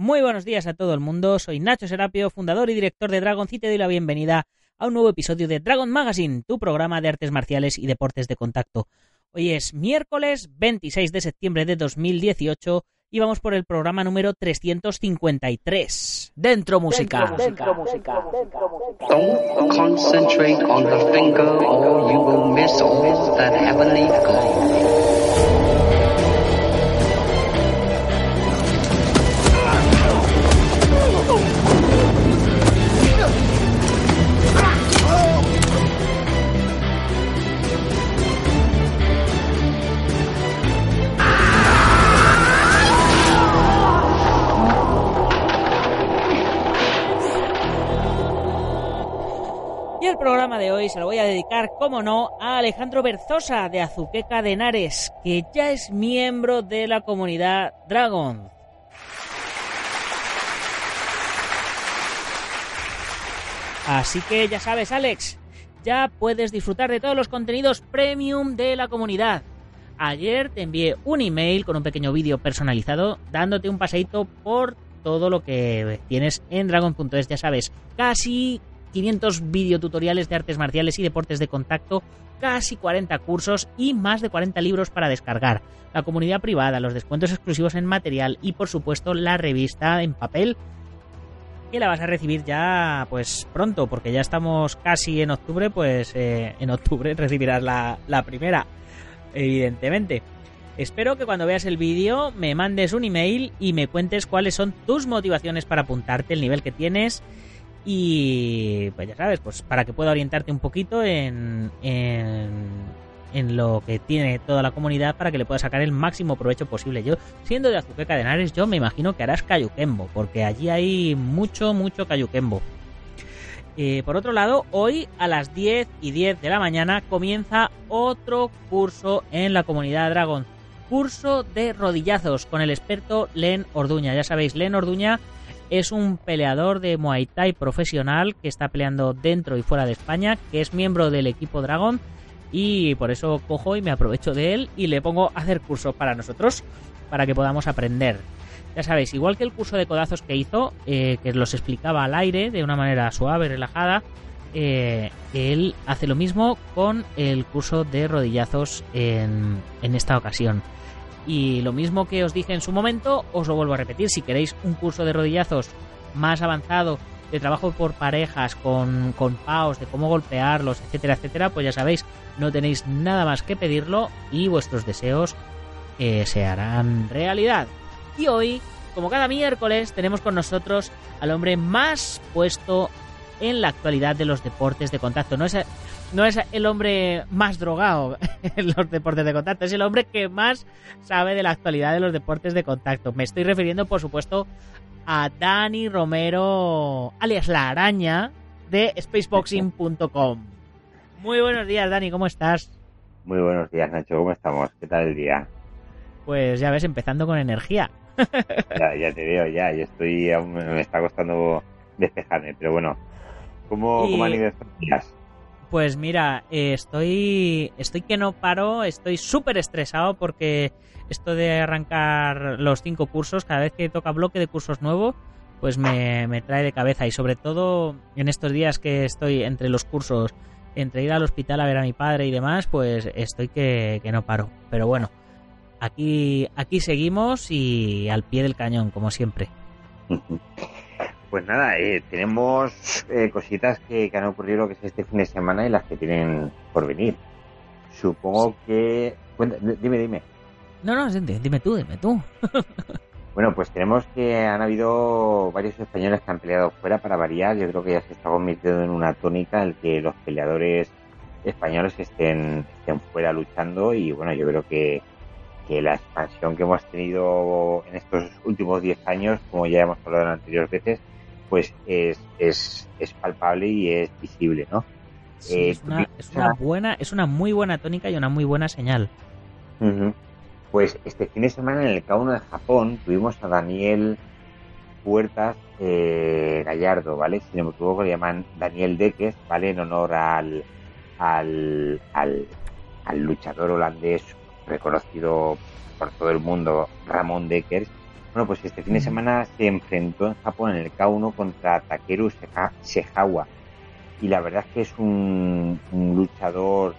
Muy buenos días a todo el mundo, soy Nacho Serapio, fundador y director de Dragon y te doy la bienvenida a un nuevo episodio de Dragon Magazine, tu programa de artes marciales y deportes de contacto. Hoy es miércoles 26 de septiembre de 2018 y vamos por el programa número 353. Dentro música. Dentro música. Don't concentrate on the finger or you will miss all that heavenly el programa de hoy se lo voy a dedicar, como no, a Alejandro Berzosa de Azuqueca de Henares, que ya es miembro de la comunidad Dragon. Así que ya sabes, Alex, ya puedes disfrutar de todos los contenidos premium de la comunidad. Ayer te envié un email con un pequeño vídeo personalizado dándote un paseito por todo lo que tienes en dragon.es, ya sabes, casi 500 videotutoriales de artes marciales y deportes de contacto, casi 40 cursos y más de 40 libros para descargar, la comunidad privada, los descuentos exclusivos en material y por supuesto la revista en papel que la vas a recibir ya pues pronto porque ya estamos casi en octubre pues eh, en octubre recibirás la, la primera evidentemente. Espero que cuando veas el vídeo me mandes un email y me cuentes cuáles son tus motivaciones para apuntarte, el nivel que tienes y pues ya sabes, pues para que pueda orientarte un poquito en, en, lo que tiene toda la comunidad para que le pueda sacar el máximo provecho posible. Yo, siendo de Azuqueca de Henares, yo me imagino que harás Cayuquembo, porque allí hay mucho, mucho Cayuquembo. Eh, por otro lado, hoy a las 10 y 10 de la mañana comienza otro curso en la comunidad Dragon. Curso de rodillazos con el experto Len Orduña. Ya sabéis, Len Orduña es un peleador de Muay Thai profesional que está peleando dentro y fuera de España, que es miembro del equipo Dragon y por eso cojo y me aprovecho de él y le pongo a hacer cursos para nosotros, para que podamos aprender. Ya sabéis, igual que el curso de codazos que hizo, eh, que los explicaba al aire de una manera suave, relajada, eh, él hace lo mismo con el curso de rodillazos en, en esta ocasión. Y lo mismo que os dije en su momento, os lo vuelvo a repetir. Si queréis un curso de rodillazos más avanzado, de trabajo por parejas, con, con paus, de cómo golpearlos, etcétera, etcétera, pues ya sabéis, no tenéis nada más que pedirlo y vuestros deseos eh, se harán realidad. Y hoy, como cada miércoles, tenemos con nosotros al hombre más puesto en la actualidad de los deportes de contacto. No es no es el hombre más drogado en los deportes de contacto, es el hombre que más sabe de la actualidad de los deportes de contacto. Me estoy refiriendo, por supuesto, a Dani Romero, alias La Araña, de spaceboxing.com. Muy buenos días, Dani, ¿cómo estás? Muy buenos días, Nacho, ¿cómo estamos? ¿Qué tal el día? Pues ya ves, empezando con energía. ya, ya te veo, ya, yo estoy, aún me está costando despejarme, pero bueno, ¿cómo, ¿cómo han ido estos días? Pues mira, eh, estoy, estoy que no paro, estoy súper estresado porque esto de arrancar los cinco cursos, cada vez que toca bloque de cursos nuevo, pues me, trae de cabeza y sobre todo en estos días que estoy entre los cursos, entre ir al hospital a ver a mi padre y demás, pues estoy que, que no paro. Pero bueno, aquí, aquí seguimos y al pie del cañón, como siempre. Pues nada, eh, tenemos eh, cositas que, han ocurrido que es este fin de semana y las que tienen por venir. Supongo que... dime, dime. No, no, dime tú, dime tú. bueno, pues tenemos que han habido varios españoles que han peleado fuera para variar. Yo creo que ya se está convirtiendo en una tónica el que los peleadores españoles estén, estén fuera luchando y bueno, yo creo que, que la expansión que hemos tenido en estos últimos 10 años, como ya hemos hablado en anteriores veces, pues es, es, es palpable y es visible, ¿no? Eh, es, una, buena, es una muy buena tónica y una muy buena señal. Pues este fin de semana en el K1 de Japón tuvimos a Daniel Puertas eh, Gallardo, ¿vale? Si no me equivoco, le llaman Daniel Deques, ¿vale? En honor al, al, al, luchador holandés reconocido por todo el mundo, Ramón Deckers. Bueno, pues este fin de semana se enfrentó en Japón en el K1 contra Takeru Sehawa. Y la verdad es que es un, un luchador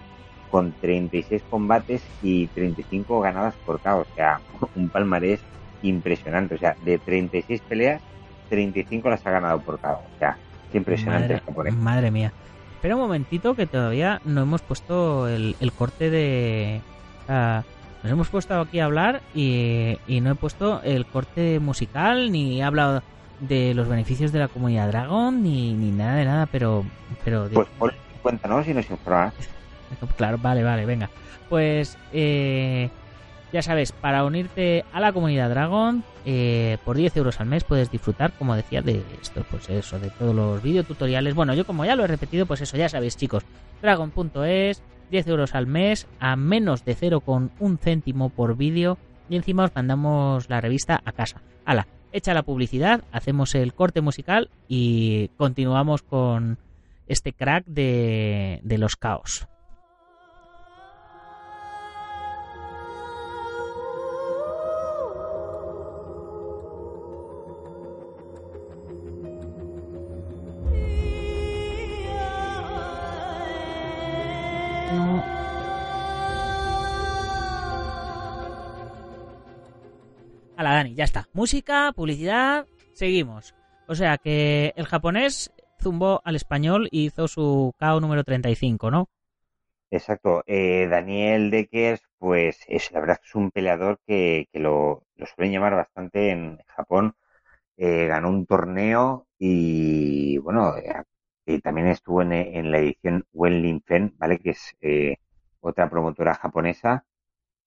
con 36 combates y 35 ganadas por KO. O sea, un palmarés impresionante. O sea, de 36 peleas, 35 las ha ganado por KO. O sea, es impresionante madre, Madre mía. Espera un momentito que todavía no hemos puesto el, corte de... nos hemos puesto aquí a hablar y, no he puesto el corte musical ni he hablado de los beneficios de la comunidad Dragon ni, ni nada de nada, pero... pero pues por cuéntanos y nos informas. Claro, vale, vale, venga. Pues eh, ya sabes, para unirte a la comunidad Dragon, eh, por 10 euros al mes puedes disfrutar, como decía, de esto, pues eso, de todos los videotutoriales. Bueno, yo como ya lo he repetido, pues eso, ya sabéis, chicos, dragon.es, 10 euros al mes, a menos de 0,1 céntimo por vídeo, y encima os mandamos la revista a casa. Hala, echa la publicidad, hacemos el corte musical y continuamos con este crack de, de los caos. Dani, ya está. Música, publicidad, seguimos. O sea que el japonés zumbó al español y hizo su KO número 35, ¿no? Exacto. Eh, Daniel Deckers, pues es la verdad que es un peleador que, lo, suelen llamar bastante en Japón. Eh, ganó un torneo y bueno, eh, también estuvo en, la edición Wenlin Fen, ¿vale? Que es otra promotora japonesa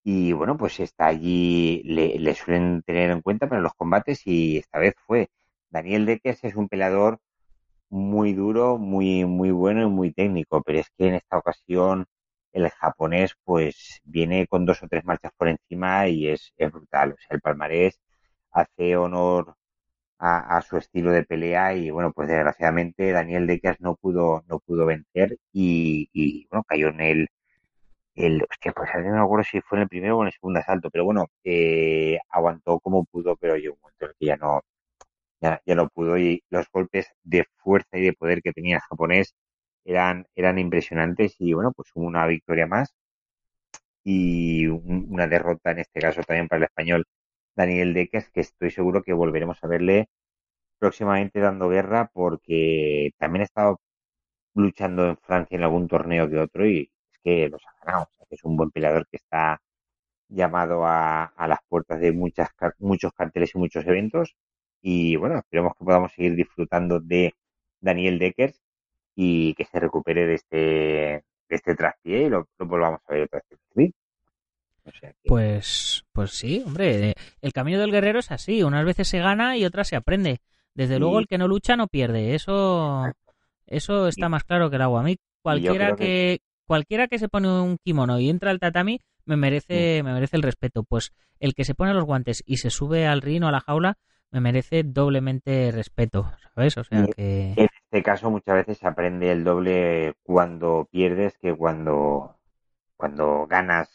y bueno, pues está allí, le, suelen tener en cuenta para los combates y esta vez fue. Daniel Deckers es un peleador muy duro, muy, muy bueno y muy técnico, pero es que en esta ocasión el japonés pues viene con dos o tres marchas por encima y es, brutal. O sea, el palmarés hace honor a, su estilo de pelea y bueno, pues desgraciadamente Daniel Deckers no pudo, no pudo vencer y, y bueno, cayó en el el, hostia, pues no me acuerdo si fue en el primero o en el segundo asalto, pero bueno, eh, aguantó como pudo, pero llegó un momento en que ya no, ya, ya no pudo y los golpes de fuerza y de poder que tenía el japonés eran, eran impresionantes y bueno, pues hubo una victoria más y una derrota en este caso también para el español Daniel Deques, que estoy seguro que volveremos a verle próximamente dando guerra porque también ha estado luchando en Francia en algún torneo que otro y que los ha ganado. es un buen peleador que está llamado a, las puertas de muchas, muchos carteles y muchos eventos. Y bueno, esperemos que podamos seguir disfrutando de Daniel Deckers y que se recupere de este, de este traspié y lo, volvamos a ver otra vez. Pues, pues sí, hombre, el camino del guerrero es así, unas veces se gana y otras se aprende. Desde luego el que no lucha no pierde, eso, eso está más claro que el agua. A mí cualquiera que, cualquiera que se pone un kimono y entra al tatami me merece, me merece el respeto. Pues el que se pone los guantes y se sube al rino, a la jaula, me merece doblemente respeto, ¿sabes? O sea que... En este caso muchas veces se aprende el doble cuando pierdes que cuando, cuando ganas,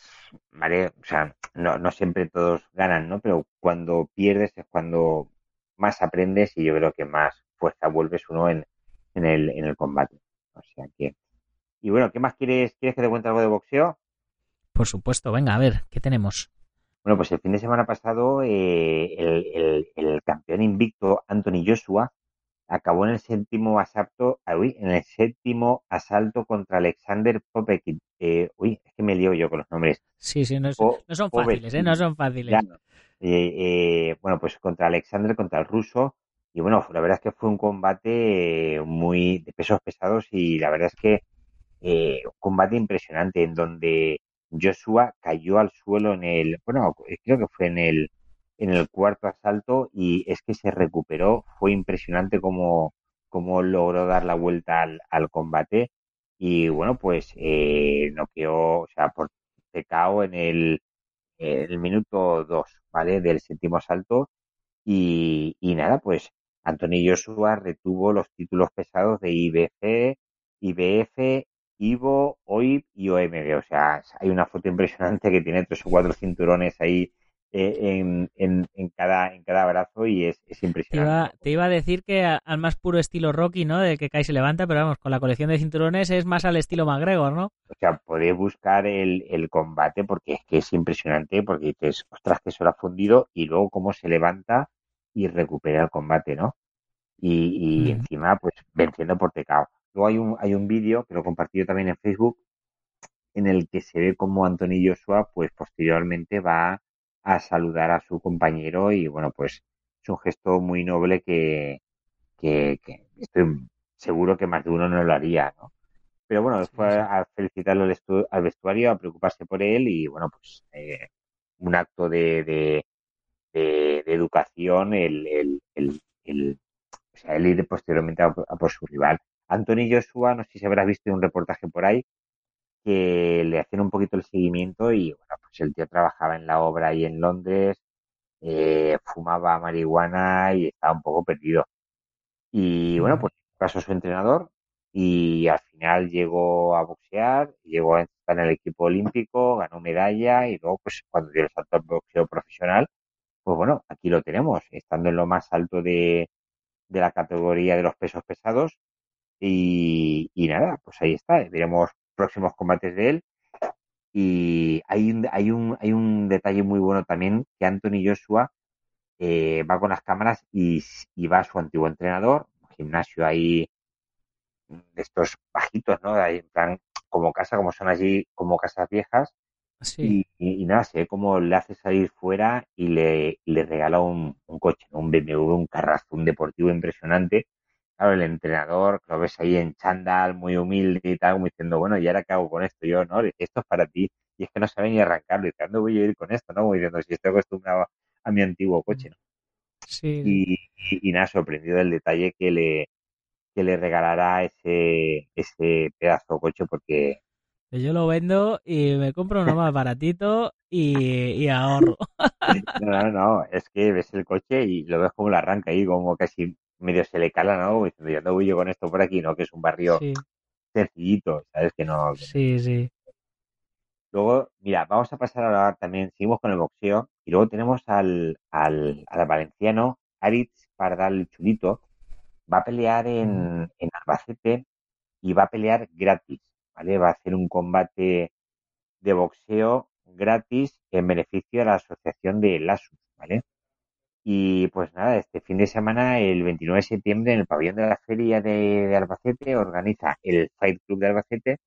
¿vale? O sea, no, no siempre todos ganan, ¿no? Pero cuando pierdes es cuando más aprendes y yo creo que más fuerza vuelves uno en, en, el, en el combate. O sea que y bueno, ¿qué más quieres? ¿Quieres que te cuente algo de boxeo? Por supuesto, venga, a ver, ¿qué tenemos? Bueno, pues el fin de semana pasado eh, el, campeón invicto Anthony Joshua acabó en el séptimo asalto, ah, uy, en el séptimo asalto contra Alexander Popekin. Eh, uy, es que me lío yo con los nombres. Sí, sí, no, son fáciles, ¿eh? No son fáciles. Eh, bueno, pues contra Alexander, contra el ruso. Y bueno, la verdad es que fue un combate muy de pesos pesados y la verdad es que eh, un combate impresionante en donde Joshua cayó al suelo en el, bueno, creo que fue en el, en el cuarto asalto y es que se recuperó, fue impresionante cómo, cómo logró dar la vuelta al, combate. Y bueno, pues eh, quedó, o sea, por TKO en el, en el minuto 2, ¿vale? Del séptimo asalto. Y, y nada, pues Anthony Joshua retuvo los títulos pesados de IBC, IBF Ivo, OIB y OMG. O sea, hay una foto impresionante que tiene tres o cuatro cinturones ahí eh, en, en, cada, en cada brazo y es, impresionante. Te iba, a decir que al más puro estilo Rocky, ¿no? De que cae y se levanta, pero vamos, con la colección de cinturones es más al estilo McGregor, ¿no? O sea, podéis buscar el, el combate porque es que es impresionante, porque dices, ostras, que se lo ha fundido y luego cómo se levanta y recupera el combate, ¿no? Y, y encima, pues venciendo por tecao. Luego hay un, hay un vídeo que lo he compartido también en Facebook en el que se ve como Anthony Joshua, pues posteriormente va a saludar a su compañero y bueno, pues es un gesto muy noble que, que, estoy seguro que más de uno no lo haría, ¿no? Pero bueno, después a felicitarlo al, vestuario, a preocuparse por él y bueno, pues eh, un acto de, de, educación, el, el, el, el, o sea, el ir posteriormente a, por su rival. Anthony Joshua, no sé si habrás visto un reportaje por ahí, que le hacían un poquito el seguimiento y bueno, pues el tío trabajaba en la obra ahí en Londres, eh, fumaba marihuana y estaba un poco perdido. Y bueno, pues pasó su entrenador y al final llegó a boxear, llegó a estar en el equipo olímpico, ganó medalla y luego pues cuando dio el salto al boxeo profesional, pues bueno, aquí lo tenemos, estando en lo más alto de, de la categoría de los pesos pesados y, y nada, pues ahí está, veremos próximos combates de él. Y hay un, hay un, hay un detalle muy bueno también que Anthony Joshua eh, va con las cámaras y, va a su antiguo entrenador, un gimnasio ahí de estos bajitos, ¿no? Ahí en plan, como casa, como son allí, como casas viejas. Y, nada, sé cómo le hace salir fuera y le, le regala un, un coche, un BMW, un carrazo, un deportivo impresionante claro, el entrenador, lo ves ahí en chándal, muy humilde y tal, como diciendo, bueno, ¿y ahora qué hago con esto? yo, no, esto es para ti. Y es que no sabe ni arrancarlo. Y ¿dónde voy a ir con esto? ¿No? Como diciendo, si estoy acostumbrado a mi antiguo coche, ¿no? Sí. Y, nada, sorprendido del detalle que le, que le regalará ese, ese pedazo de coche porque... Yo lo vendo y me compro uno más baratito y, y ahorro. No, no, no, es que ves el coche y lo ves como lo arranca ahí, como casi medio se le cala, ¿no? Diciendo, yo no voy yo con esto por aquí, ¿no? Que es un barrio sencillito, ¿sabes? Que no. Sí, sí. Luego, mira, vamos a pasar a hablar también, seguimos con el boxeo, y luego tenemos al, al, al valenciano Aritz Pardal Chulito, va a pelear en, en Albacete y va a pelear gratis, ¿vale? Va a hacer un combate de boxeo gratis en beneficio de la asociación de LASUS, ¿vale? Y pues nada, este fin de semana, el 29 de septiembre, en el pabellón de la feria de, Albacete, organiza el Fight Club de Albacete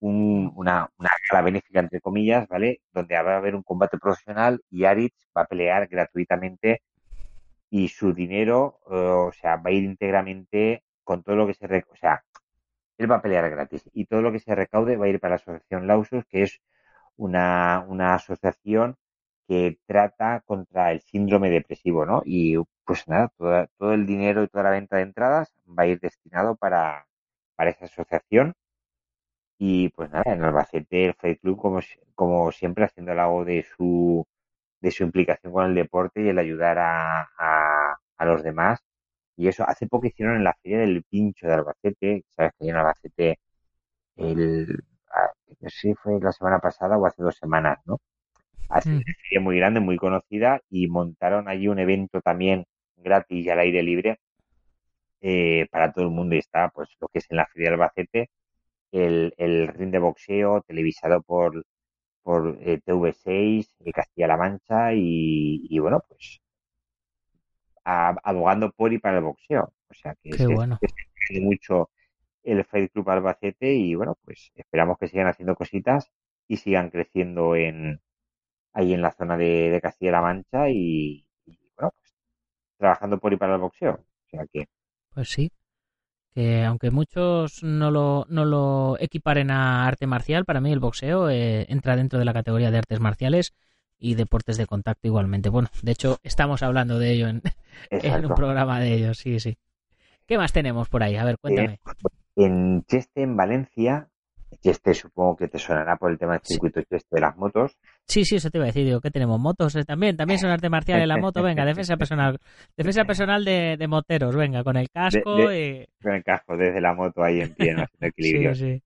una, una gala benéfica, entre comillas, ¿vale? Donde va a haber un combate profesional y Aritz va a pelear gratuitamente y su dinero, eh, o sea, va a ir íntegramente con todo lo que se... o sea, él va a pelear gratis y todo lo que se recaude va a ir para la Asociación Lausus, que es una, una asociación que trata contra el síndrome depresivo, ¿no? Y pues nada, todo el dinero y toda la venta de entradas va a ir destinado para, para esa asociación. Y pues nada, en Albacete el Fight Club, como, como siempre, haciendo algo de su, de su implicación con el deporte y el ayudar a, a, los demás. Y eso, hace poco hicieron en la Feria del Pincho de Albacete, sabes que en Albacete, el, ah, no sé si fue la semana pasada o hace dos semanas, ¿no? Así mm. serie muy grande, muy conocida y montaron allí un evento también gratis y al aire libre eh, para todo el mundo y está pues lo que es en la Feria del Albacete el, el ring de boxeo televisado por por eh, TV6 de Castilla-La Mancha y, bueno pues abogando por y para el boxeo o sea que Qué bueno. mucho el Fight Club Albacete y bueno pues esperamos que sigan haciendo cositas y sigan creciendo en, ahí en la zona de, Castilla-La Mancha y, bueno, pues trabajando por y para el boxeo. O sea que... Pues sí, que aunque muchos no lo, no lo equiparen a arte marcial, para mí el boxeo eh, entra dentro de la categoría de artes marciales y deportes de contacto igualmente. Bueno, de hecho, estamos hablando de ello en, un programa de ellos, sí, sí. ¿Qué más tenemos por ahí? A ver, cuéntame. Eh, en Cheste, en Valencia, este supongo que te sonará por el tema del circuito este de las motos. Sí, sí, eso te iba a decir. Digo, ¿qué tenemos? ¿Motos eh, también? ¿También son arte marcial en la moto? Venga, defensa personal. Defensa personal de, de moteros, venga, con el casco. y... Con el casco, desde la moto ahí en pie, no haciendo equilibrio. Sí, sí.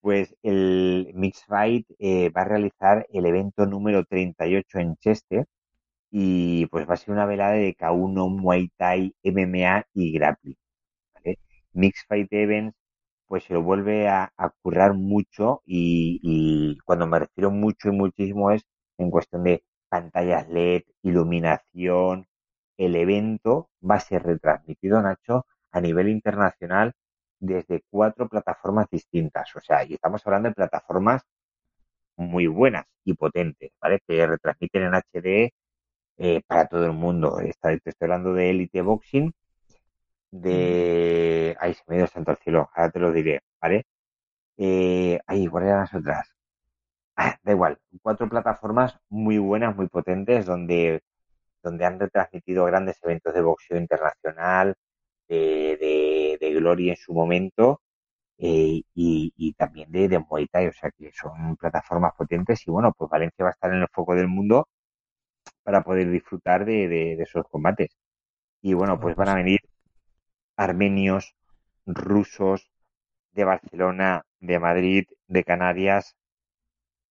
Pues el Mix Fight eh, va a realizar el evento número 38 en Chester y pues va a ser una velada de K1, Muay Thai, MMA y grappling. ¿vale? Mix Fight Events pues se lo vuelve a, a currar mucho y, cuando me refiero mucho y muchísimo es en cuestión de pantallas LED, iluminación. El evento va a ser retransmitido, Nacho, a nivel internacional desde cuatro plataformas distintas. O sea, y estamos hablando de plataformas muy buenas y potentes, ¿vale? Que retransmiten en HD eh, para todo el mundo. Está, te estoy hablando de Elite Boxing, de... Ay, se me dio santo al cielo, ahora te lo diré, ¿vale? Eh, ahí, ¿cuáles eran las otras? Ah, da igual, cuatro plataformas muy buenas, muy potentes, donde, donde han retransmitido grandes eventos de boxeo internacional, de, de, de Glory en su momento, eh, y, y, también de, de Muay Thai, o sea que son plataformas potentes y bueno, pues Valencia va a estar en el foco del mundo para poder disfrutar de, de, de esos combates. Y bueno, pues van a venir armenios, rusos, de Barcelona, de Madrid, de Canarias.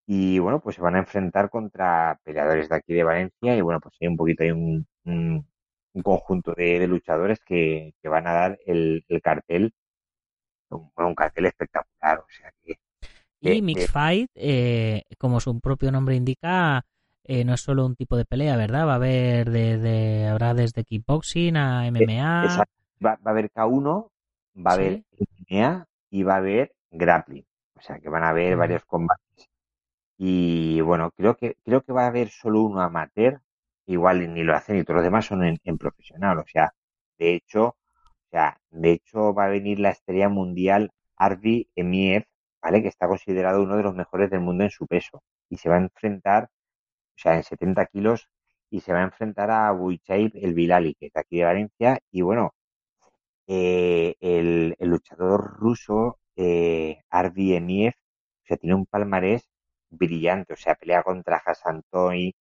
Y bueno, pues se van a enfrentar contra peleadores de aquí de Valencia. Y bueno, pues hay un poquito, hay un, un, un conjunto de, de luchadores que, que, van a dar el, el cartel, un, un, cartel espectacular. O sea que. Y Mix Fight, eh, como su propio nombre indica, eh, no es solo un tipo de pelea, ¿verdad? Va a haber de, de habrá desde kickboxing a MMA. Exacto va, va a haber K1, va a ¿Sí? haber MMA y va a haber grappling. O sea que van a haber uh -huh. varios combates. Y bueno, creo que, creo que va a haber solo uno amateur, igual ni lo hacen y todos los demás son en, en profesional. O sea, de hecho, o sea, de hecho va a venir la estrella mundial Arvi Emiev, ¿vale? Que está considerado uno de los mejores del mundo en su peso. Y se va a enfrentar, o sea, en 70 kilos, y se va a enfrentar a Buichaib el Bilali, que es de aquí de Valencia. Y bueno, eh, el, luchador ruso eh, Arvi Emiev, o sea, tiene un palmarés brillante, o sea, pelea contra Hassan Toy,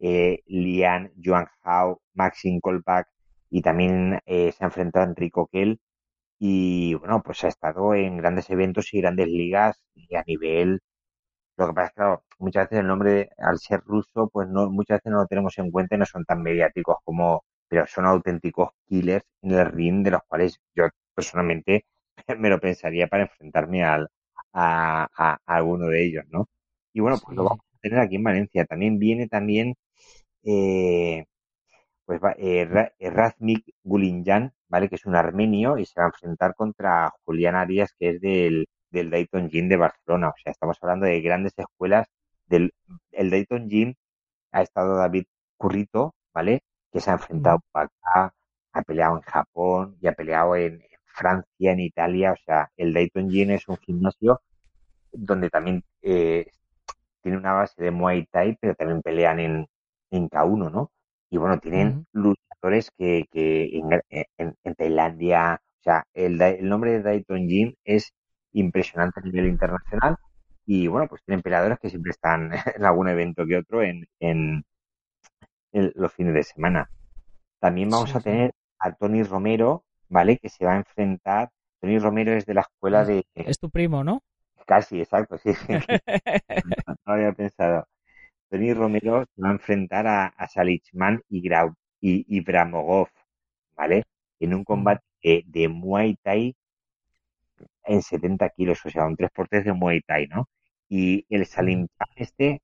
eh, Lian Joan Hao, Maxim Kolpak y también eh, se ha enfrentado a Enrico Kell y bueno, pues ha estado en grandes eventos y grandes ligas y a nivel lo que pasa es que claro, muchas veces el nombre al ser ruso pues no muchas veces no lo tenemos en cuenta y no son tan mediáticos como pero son auténticos killers en el ring de los cuales yo personalmente me lo pensaría para enfrentarme al, a, a, a alguno de ellos, ¿no? Y bueno, pues sí. lo vamos a tener aquí en Valencia. También viene también eh, pues eh, Razmik Gulinjan, ¿vale? Que es un armenio y se va a enfrentar contra Julián Arias, que es del, del Dayton Gym de Barcelona. O sea, estamos hablando de grandes escuelas del el Dayton Gym. Ha estado David Currito, ¿vale? Que se ha enfrentado mm. acá, ha peleado en Japón y ha peleado en, Francia, en Italia. O sea, el Dayton Gym es un gimnasio donde también eh, tiene una base de Muay Thai, pero también pelean en, en K1, ¿no? Y bueno, tienen luchadores que, que en, en, en, Tailandia, o sea, el, el nombre de Dayton Gym es impresionante a nivel internacional y bueno, pues tienen peleadores que siempre están en algún evento que otro en, en, el, los fines de semana. También vamos sí, a tener a Tony Romero, ¿vale? Que se va a enfrentar. Tony Romero es de la escuela de. Es tu primo, ¿no? Casi, exacto, sí. no, había pensado. Tony Romero se va a enfrentar a, a Salichman y, Grau, y, y Bramogov, ¿vale? En un combate de, de Muay Thai en 70 kilos, o sea, un 3x3 de Muay Thai, ¿no? Y el Salim este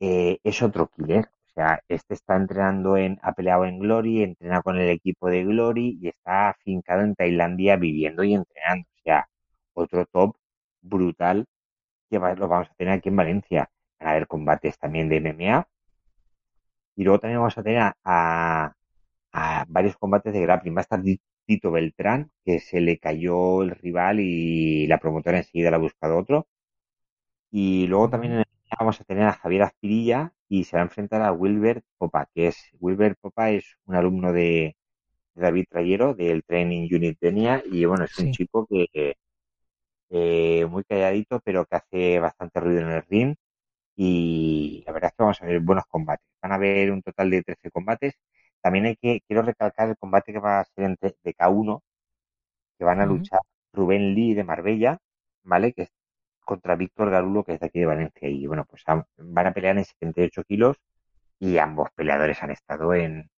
eh, es otro killer, sea, este está entrenando en, ha peleado en Glory, entrena con el equipo de Glory y está afincado en Tailandia viviendo y entrenando. O sea, otro top brutal que va, lo vamos a tener aquí en Valencia. Van a haber combates también de MMA. Y luego también vamos a tener a, a, varios combates de grappling. Va a estar Tito Beltrán, que se le cayó el rival y la promotora enseguida le ha buscado otro. Y luego también en el vamos a tener a Javier Azpirilla y se va a enfrentar a Wilber Popa, que es Wilber Popa es un alumno de, de David Trayero del Training Unit Denia y bueno, es sí. un chico que eh, muy calladito pero que hace bastante ruido en el ring y la verdad es que vamos a ver buenos combates. Van a haber un total de 13 combates. También hay que, quiero recalcar el combate que va a ser entre, de K1, que van a uh -huh. luchar Rubén Lee de Marbella, ¿vale? Que contra Víctor Garulo, que es de aquí de Valencia. Y bueno, pues van a pelear en 78 kilos y ambos peleadores han estado en,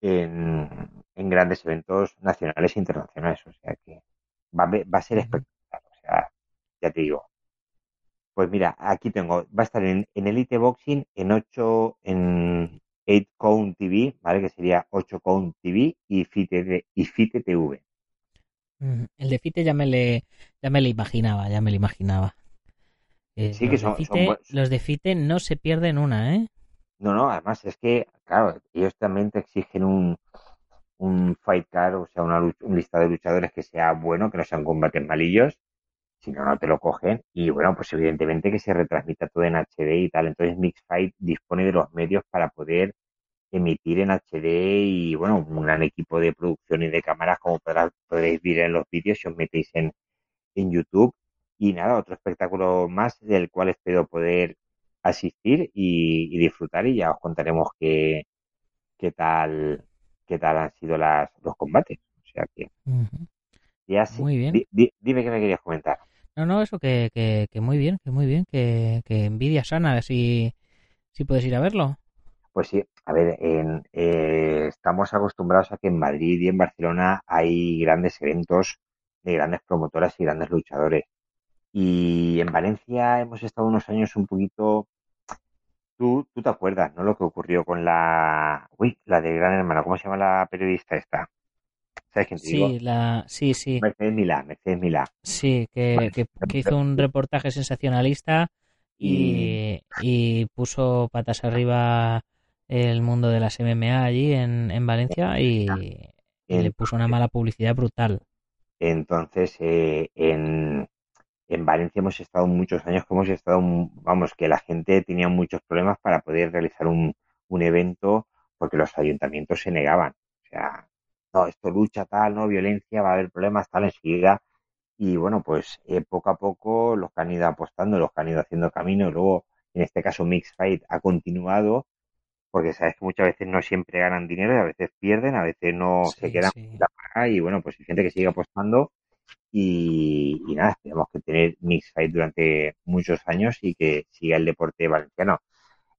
en, grandes eventos nacionales e internacionales. O sea que va, va a ser espectacular. O sea, ya te digo. Pues mira, aquí tengo, va a estar en, Elite Boxing, en 8, en 8 Count TV, ¿vale? Que sería 8 Count TV y FITE, y FITE TV. El de FITE ya me le, ya me le imaginaba, ya me lo imaginaba. Eh, sí, que son, Los de FITE no se pierden una, ¿eh? No, no, además es que, claro, ellos también te exigen un, un fight card, o sea, una, un lista de luchadores que sea bueno, que no sean combates malillos, si no, no te lo cogen. Y bueno, pues evidentemente que se retransmita todo en HD y tal. Entonces Mixfight dispone de los medios para poder emitir en HD y bueno, un gran equipo de producción y de cámaras como podréis ver en los vídeos si os metéis en, en YouTube. Y nada, otro espectáculo más del cual espero poder asistir y, disfrutar y ya os contaremos qué, qué tal qué tal han sido las, los combates. O sea que... Ya Muy bien. dime qué me querías comentar. No, no, eso que, que, muy bien, que muy bien, que, que envidia sana, si, si puedes ir a verlo. Pues sí, a ver, en, eh, estamos acostumbrados a que en Madrid y en Barcelona hay grandes eventos de grandes promotoras y grandes luchadores. Y en Valencia hemos estado unos años un poquito... Tú, tú te acuerdas, ¿no? Lo que ocurrió con la... Uy, la de Gran Hermano, ¿cómo se llama la periodista esta? sí, La, sí, sí. Mercedes Milá, Mercedes Milá. Sí, que, que, hizo un reportaje sensacionalista y, y, puso patas arriba el mundo de las MMA allí en, en Valencia y, le puso una mala publicidad brutal. Entonces, eh, en, en Valencia hemos estado muchos años que hemos estado, vamos, que la gente tenía muchos problemas para poder realizar un, un evento porque los ayuntamientos se negaban. O sea, no, esto lucha tal, no, violencia, va a haber problemas tal enseguida. Y bueno, pues eh, poco a poco los que han ido apostando, los que han ido haciendo camino, luego en este caso Mix Fight ha continuado, porque sabes que muchas veces no siempre ganan dinero y a veces pierden, a veces no se quedan la paga y bueno, pues hay gente que sigue apostando y, nada, tenemos que tener Mix Fight durante muchos años y que siga el deporte valenciano.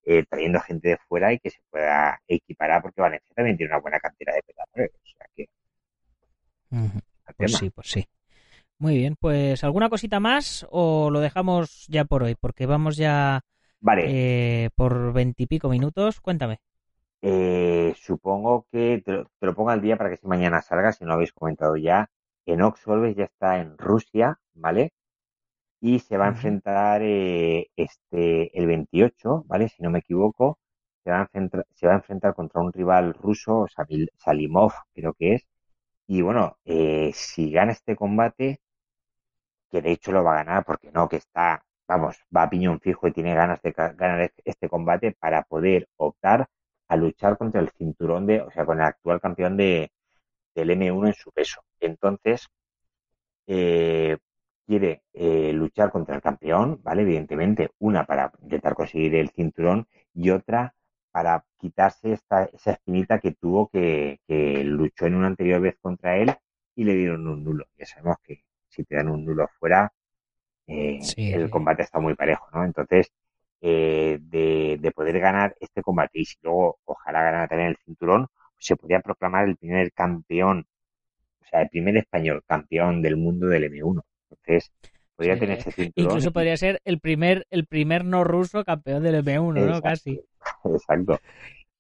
Eh, trayendo gente de fuera y que se pueda equiparar, porque Valencia también tiene una buena cantidad de peleadores. O sea que. Pues sí, pues sí. Muy bien, pues ¿alguna cosita más o lo dejamos ya por hoy? Porque vamos ya vale. Eh, por veintipico minutos. Cuéntame. Eh, supongo que te lo, pongo al día para que si mañana salga, si no lo habéis comentado ya. En Oxolves ya está en Rusia, ¿vale? y se va a enfrentar eh, este el 28, ¿vale? Si no me equivoco, se va a enfrentar, se va a enfrentar contra un rival ruso, Salimov, creo que es. Y bueno, eh, si gana este combate, que de hecho lo va a ganar, porque no, que está, vamos, va a piñón fijo y tiene ganas de ganar este combate para poder optar a luchar contra el cinturón de, o sea, con el actual campeón de, del M1 en su peso. Entonces, eh, quiere eh, luchar contra el campeón, ¿vale? Evidentemente, una para intentar conseguir el cinturón y otra para quitarse esta, esa espinita que tuvo que, luchó en una anterior vez contra él y le dieron un nulo. Ya sabemos que si te dan un nulo fuera, eh, el combate está muy parejo, ¿no? Entonces, eh, de, de, poder ganar este combate y si luego ojalá ganara también el cinturón, se podría proclamar el primer campeón, o sea, el primer español campeón del mundo del M1. Entonces, podría tener ese cinturón. Incluso podría ser el primer, el primer no ruso campeón del M1, ¿no? Casi. Exacto.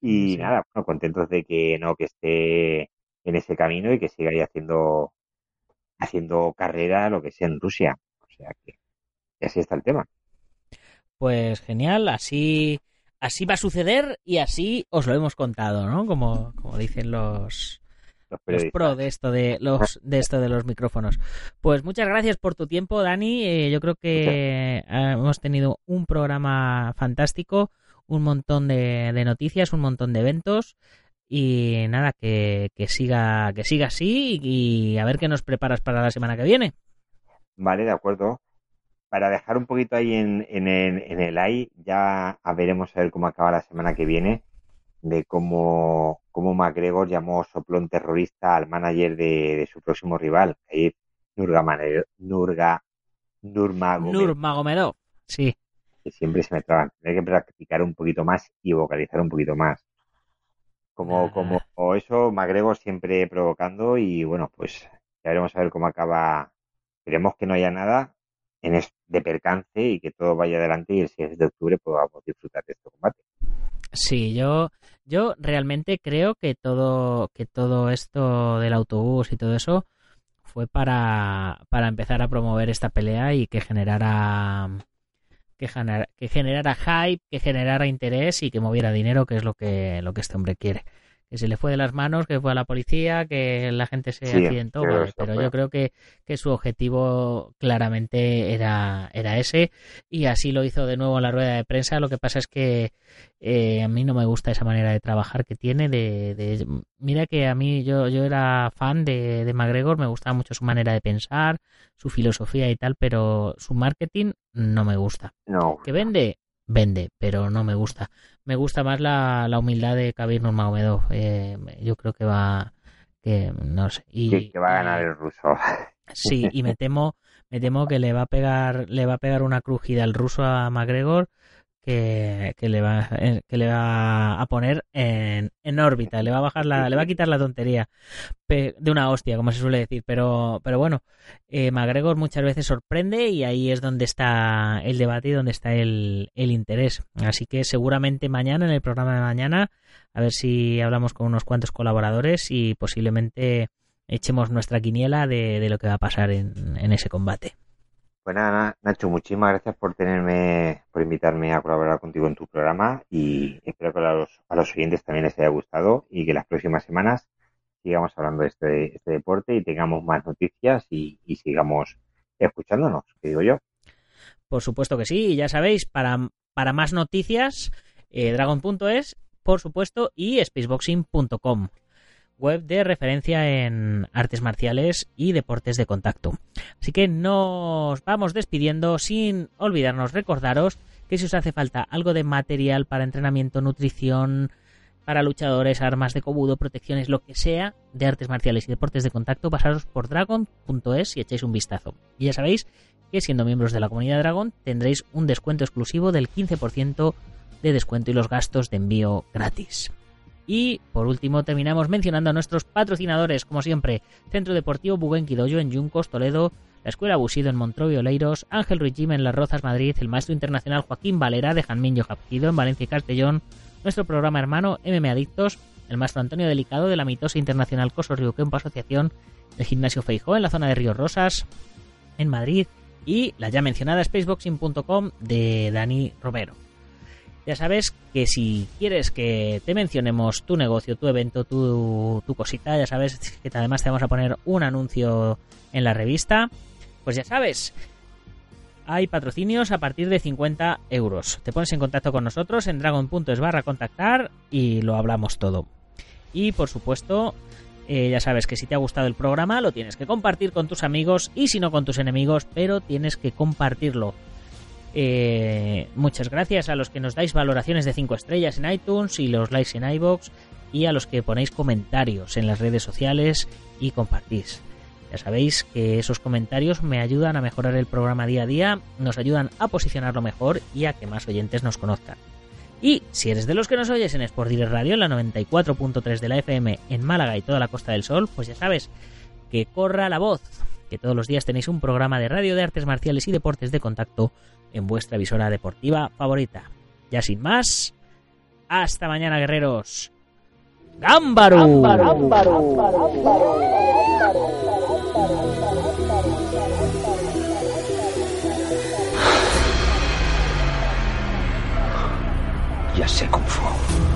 Y nada, bueno, contentos de que no, que esté en ese camino y que siga ahí haciendo, haciendo carrera, lo que sea en Rusia. O sea que así está el tema. Pues genial, así, así va a suceder y así os lo hemos contado, ¿no? Como, como dicen los, los, pro de esto de los de esto de los micrófonos. Pues muchas gracias por tu tiempo, Dani. Eh, yo creo que hemos tenido un programa fantástico, un montón de, noticias, un montón de eventos y nada que, siga que siga así y a ver qué nos preparas para la semana que viene. Vale, de acuerdo. Para dejar un poquito ahí en, en, el, en el AI, ya veremos a ver cómo acaba la semana que viene de cómo, cómo McGregor llamó soplón terrorista al manager de, su próximo rival, Nurga, Nurga Nurmagomedov. Nurmagomedov, sí. Que siempre se me traban. Hay que practicar un poquito más y vocalizar un poquito más. Como, Ah. como o eso, Magrego siempre provocando y bueno, pues ya veremos a ver cómo acaba. Esperemos que no haya nada en de percance y que todo vaya adelante y el 6 de octubre podamos disfrutar de este combate. Sí, yo, yo realmente creo que todo, que todo esto del autobús y todo eso fue para, para empezar a promover esta pelea y que generara, que genera- que generara hype, que generara interés y que moviera dinero, que es lo que, lo que este hombre quiere. Que se le fue de las manos, que fue a la policía, que la gente se Sí, accidentó, pero vale, pero fue. yo creo que, que su objetivo claramente era, era ese y así lo hizo de nuevo en la rueda de prensa. Lo que pasa es que eh, a mí no me gusta esa manera de trabajar que tiene. De, de- mira que a mí yo, yo era fan de, de McGregor, me gustaba mucho su manera de pensar, su filosofía y tal, pero su marketing no me gusta. No, ¿Que vende? Vende, pero no me gusta. Me gusta más la, la humildad de Kabir Nurmagomedov. Eh, yo creo que va, que no sé. Y, que, que va a ganar el ruso. Sí, y me temo, me temo que le va a pegar, le va a pegar una crujida al ruso a McGregor que, que le va, eh, que le va a poner en, en órbita, le va a bajar la, le va a quitar la tontería de una hostia, como se suele decir, pero, pero bueno, eh, McGregor muchas veces sorprende y ahí es donde está el debate y donde está el, el interés. Así que seguramente mañana, en el programa de mañana, a ver si hablamos con unos cuantos colaboradores y posiblemente echemos nuestra quiniela de, de lo que va a pasar en, en ese combate. Pues Nacho, muchísimas gracias por tenerme, por invitarme a colaborar contigo en tu programa y espero que a los, a los oyentes también les haya gustado y que las próximas semanas sigamos hablando de este, este deporte y tengamos más noticias y, y sigamos escuchándonos, que digo yo. Por supuesto que sí, y ya sabéis, para, para más noticias, eh, dragon.es, por supuesto, y spaceboxing.com, web de referencia en artes marciales y deportes de contacto. Así que nos vamos despidiendo sin olvidarnos recordaros que si os hace falta algo de material para entrenamiento, nutrición, para luchadores, armas de cobudo, protecciones, lo que sea de artes marciales y deportes de contacto, pasaros por dragon.es y echáis un vistazo. Y ya sabéis que siendo miembros de la comunidad Dragon tendréis un descuento exclusivo del 15% de descuento y los gastos de envío gratis. Y por último terminamos mencionando a nuestros patrocinadores, como siempre, Centro Deportivo Buguen Dojo en Yuncos, Toledo, la Escuela Busido en Montreux y Oleiros, Ángel Ruiz en Las Rozas, Madrid, el maestro internacional Joaquín Valera de Janminho Japquido en Valencia y Castellón, nuestro programa hermano MM Adictos, el maestro Antonio Delicado de la mitosa internacional Coso Río Asociación, el gimnasio Feijó en la zona de Ríos Rosas, en Madrid, y la ya mencionada spaceboxing.com de Dani Romero. Ya sabes que si quieres que te mencionemos tu negocio, tu evento, tu, cosita, ya sabes que además te vamos a poner un anuncio en la revista. Pues ya sabes, hay patrocinios a partir de 50 euros. Te pones en contacto con nosotros en dragon.es barra contactar y lo hablamos todo. Y por supuesto, eh, ya sabes que si te ha gustado el programa lo tienes que compartir con tus amigos y si no con tus enemigos, pero tienes que compartirlo. Eh, muchas gracias a los que nos dais valoraciones de 5 estrellas en iTunes y los likes en iBox y a los que ponéis comentarios en las redes sociales y compartís. Ya sabéis que esos comentarios me ayudan a mejorar el programa día a día, nos ayudan a posicionarlo mejor y a que más oyentes nos conozcan. Y si eres de los que nos oyes en Sport Direct Radio, en la 94.3 de la FM en Málaga y toda la Costa del Sol, pues ya sabes que corra la voz, que todos los días tenéis un programa de radio de artes marciales y deportes de contacto en vuestra emisora deportiva favorita. Ya sin más, hasta mañana guerreros. ¡Gámbaro! Ya sé Kung Fu.